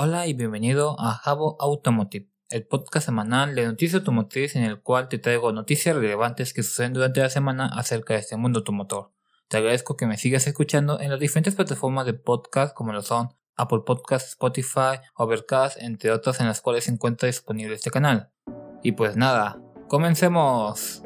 Hola y bienvenido a Jabo Automotive, el podcast semanal de noticias automotrices en el cual te traigo noticias relevantes que suceden durante la semana acerca de este mundo automotor. Te agradezco que me sigas escuchando en las diferentes plataformas de podcast como lo son Apple Podcasts, Spotify, Overcast, entre otras en las cuales se encuentra disponible este canal. Y pues nada, comencemos.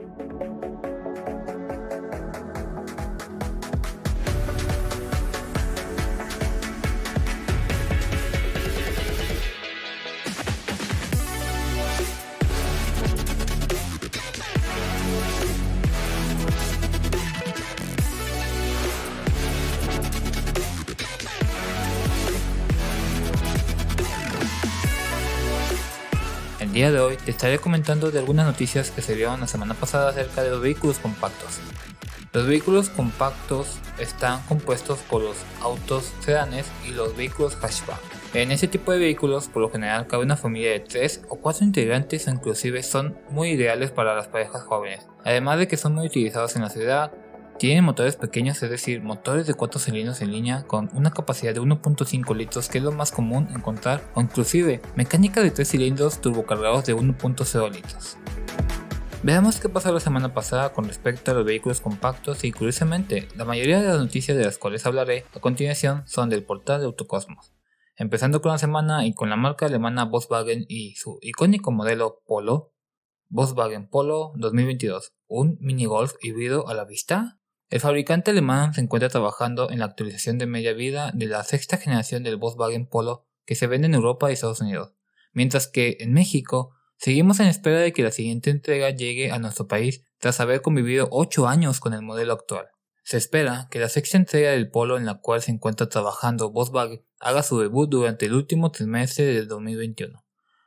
El día de hoy te estaré comentando de algunas noticias que se dieron la semana pasada acerca de los vehículos compactos. Los vehículos compactos están compuestos por los autos sedanes y los vehículos hatchback. En ese tipo de vehículos, por lo general, cabe una familia de 3 o 4 integrantes o inclusive son muy ideales para las parejas jóvenes, además de que son muy utilizados en la ciudad, tienen motores pequeños, es decir, motores de 4 cilindros en línea con una capacidad de 1.5 litros que es lo más común encontrar o inclusive mecánica de 3 cilindros turbocargados de 1.0 litros. Veamos qué pasó la semana pasada con respecto a los vehículos compactos y curiosamente, la mayoría de las noticias de las cuales hablaré a continuación son del portal de Autocosmos. Empezando con la semana y con la marca alemana Volkswagen y su icónico modelo Polo, Volkswagen Polo 2022, un mini golf híbrido a la vista. El fabricante alemán se encuentra trabajando en la actualización de media vida de la sexta generación del Volkswagen Polo que se vende en Europa y Estados Unidos, mientras que en México seguimos en espera de que la siguiente entrega llegue a nuestro país tras haber convivido 8 años con el modelo actual. Se espera que la sexta entrega del Polo en la cual se encuentra trabajando Volkswagen haga su debut durante el último trimestre del 2021.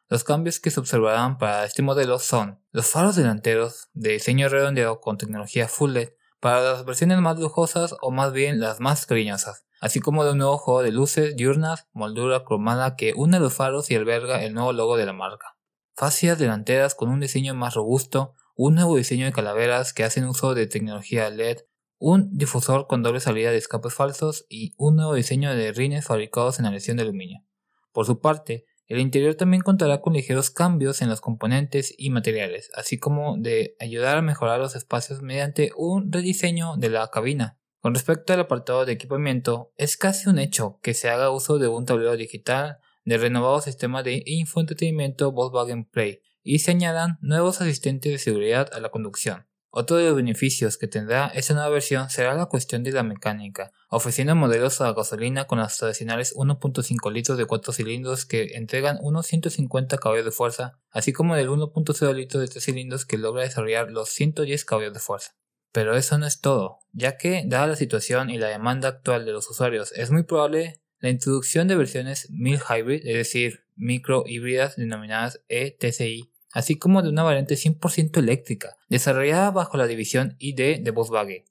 Los cambios que se observarán para este modelo son los faros delanteros de diseño redondeado con tecnología Full LED para las versiones más lujosas o más bien las más cariñosas, así como de un nuevo juego de luces diurnas, moldura cromada que une los faros y alberga el nuevo logo de la marca. Fascias delanteras con un diseño más robusto, un nuevo diseño de calaveras que hacen uso de tecnología LED, un difusor con doble salida de escapes falsos y un nuevo diseño de rines fabricados en aleación de aluminio. Por su parte, el interior también contará con ligeros cambios en los componentes y materiales, así como de ayudar a mejorar los espacios mediante un rediseño de la cabina. Con respecto al apartado de equipamiento, es casi un hecho que se haga uso de un tablero digital, de renovado sistema de infoentretenimiento Volkswagen Play y se añadan nuevos asistentes de seguridad a la conducción. Otro de los beneficios que tendrá esta nueva versión será la cuestión de la mecánica, ofreciendo modelos a gasolina con las tradicionales 1.5 litros de 4 cilindros que entregan unos 150 caballos de fuerza, así como del 1.0 litros de 3 cilindros que logra desarrollar los 110 caballos de fuerza. Pero eso no es todo, ya que, dada la situación y la demanda actual de los usuarios, es muy probable la introducción de versiones mild hybrid, es decir, micro híbridas denominadas ETCI, así como de una variante 100% eléctrica, desarrollada bajo la división ID de Volkswagen.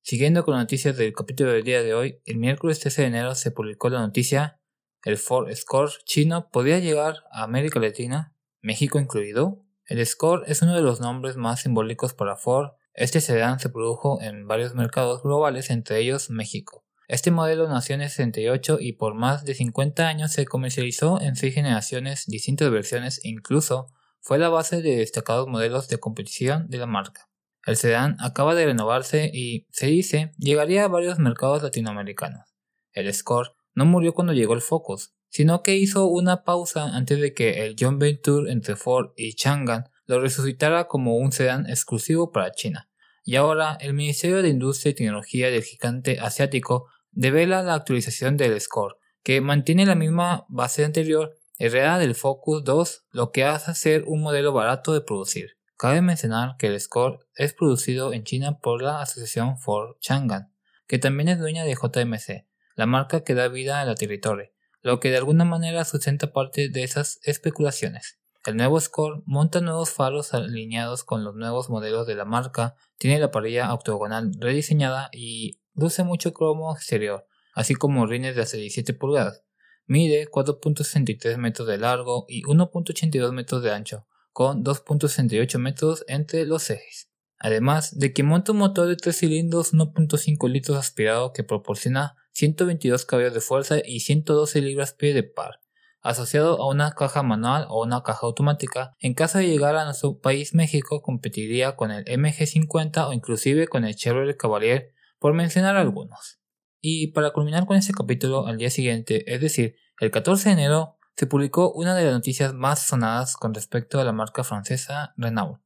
Siguiendo con las noticias del capítulo del día de hoy, el miércoles 13 de enero se publicó la noticia el Ford Score chino podría llegar a América Latina, México incluido. El Score es uno de los nombres más simbólicos para Ford. Este sedán se produjo en varios mercados globales, entre ellos México. Este modelo nació en el 68 y por más de 50 años se comercializó en 6 generaciones, distintas versiones e incluso fue la base de destacados modelos de competición de la marca. El sedán acaba de renovarse y, se dice, llegaría a varios mercados latinoamericanos. El Score no murió cuando llegó el Focus, sino que hizo una pausa antes de que el John Venture entre Ford y Chang'an lo resucitara como un sedán exclusivo para China. Y ahora el Ministerio de Industria y Tecnología del gigante asiático devela la actualización del Score, que mantiene la misma base anterior Herrera del Focus 2, lo que hace ser un modelo barato de producir. Cabe mencionar que el Score es producido en China por la asociación Ford Chang'an, que también es dueña de JMC, la marca que da vida a la territorio, lo que de alguna manera sustenta parte de esas especulaciones. El nuevo Score monta nuevos faros alineados con los nuevos modelos de la marca, tiene la parrilla octogonal rediseñada y luce mucho cromo exterior, así como rines de hasta 17 pulgadas. Mide 4.63 metros de largo y 1.82 metros de ancho, con 2.68 metros entre los ejes. Además de que monta un motor de 3 cilindros 1.5 litros aspirado que proporciona 122 caballos de fuerza y 112 libras-pie de par. asociado a una caja manual o una caja automática. En caso de llegar a nuestro país México, competiría con el MG50 o inclusive con el Chevrolet Cavalier, por mencionar algunos. Y para culminar con este capítulo, al día siguiente, es decir, el 14 de enero, se publicó una de las noticias más sonadas con respecto a la marca francesa Renault,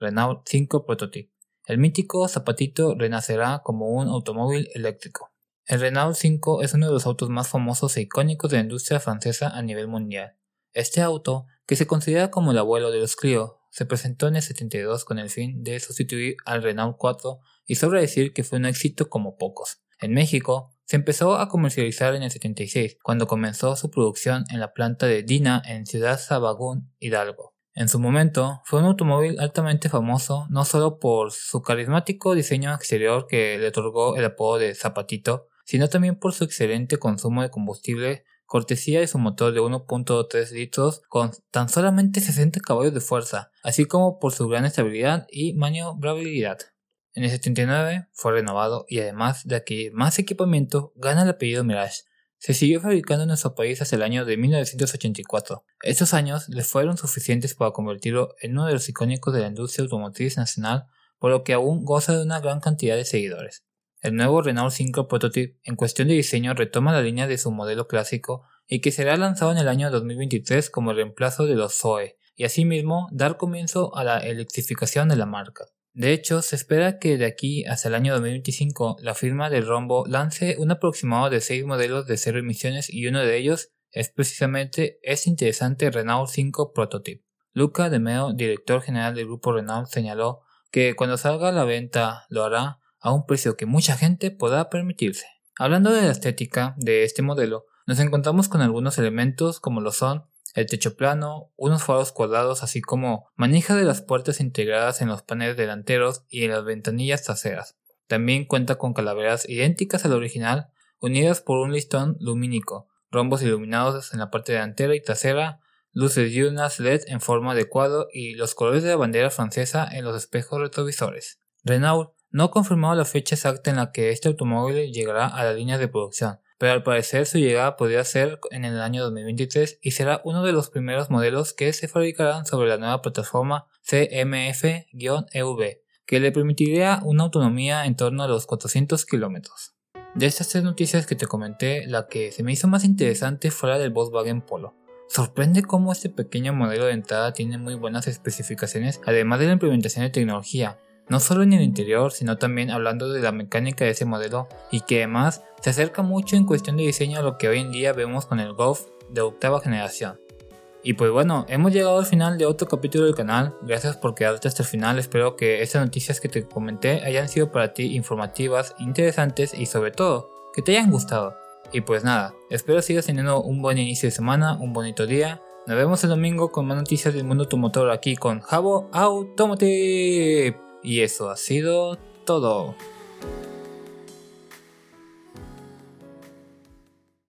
Renault 5 Prototype. El mítico zapatito renacerá como un automóvil eléctrico. El Renault 5 es uno de los autos más famosos e icónicos de la industria francesa a nivel mundial. Este auto, que se considera como el abuelo de los Clio, se presentó en el 72 con el fin de sustituir al Renault 4 y sobre decir que fue un éxito como pocos. En México, se empezó a comercializar en el 76, cuando comenzó su producción en la planta de Dina en Ciudad Sabagún, Hidalgo. En su momento, fue un automóvil altamente famoso no solo por su carismático diseño exterior que le otorgó el apodo de Zapatito, sino también por su excelente consumo de combustible, cortesía de su motor de 1.3 litros con tan solamente 60 caballos de fuerza, así como por su gran estabilidad y maniobrabilidad. En el 79 fue renovado y además de adquirir más equipamiento, gana el apellido Mirage, se siguió fabricando en nuestro país hasta el año de 1984. Estos años le fueron suficientes para convertirlo en uno de los icónicos de la industria automotriz nacional, por lo que aún goza de una gran cantidad de seguidores. El nuevo Renault 5 Prototype en cuestión de diseño retoma la línea de su modelo clásico y que será lanzado en el año 2023 como reemplazo de los Zoe, y asimismo dar comienzo a la electrificación de la marca. De hecho, se espera que de aquí hasta el año 2025 la firma de Rombo lance un aproximado de 6 modelos de cero emisiones y uno de ellos es precisamente este interesante Renault 5 Prototype. Luca De Meo, director general del grupo Renault, señaló que cuando salga a la venta lo hará a un precio que mucha gente podrá permitirse. Hablando de la estética de este modelo, nos encontramos con algunos elementos como lo son el techo plano, unos faros cuadrados así como manija de las puertas integradas en los paneles delanteros y en las ventanillas traseras. También cuenta con calaveras idénticas al original, unidas por un listón lumínico, rombos iluminados en la parte delantera y trasera, luces diurnas LED en forma de cuadro y los colores de la bandera francesa en los espejos retrovisores. Renault no ha confirmado la fecha exacta en la que este automóvil llegará a la línea de producción, pero al parecer su llegada podría ser en el año 2023 y será uno de los primeros modelos que se fabricarán sobre la nueva plataforma CMF-EV, que le permitiría una autonomía en torno a los 400 kilómetros. De estas tres noticias que te comenté, la que se me hizo más interesante fue la del Volkswagen Polo. Sorprende cómo este pequeño modelo de entrada tiene muy buenas especificaciones, además de la implementación de tecnología, no solo en el interior, sino también hablando de la mecánica de ese modelo y que además se acerca mucho en cuestión de diseño a lo que hoy en día vemos con el Golf de octava generación. Y pues bueno, hemos llegado al final de otro capítulo del canal, gracias por quedarte hasta el final, espero que estas noticias que te comenté hayan sido para ti informativas, interesantes y sobre todo, que te hayan gustado. Y pues nada, espero sigas teniendo un buen inicio de semana, un bonito día. Nos vemos el domingo con más noticias del mundo automotor aquí con Jabo Automotive. Y eso ha sido todo.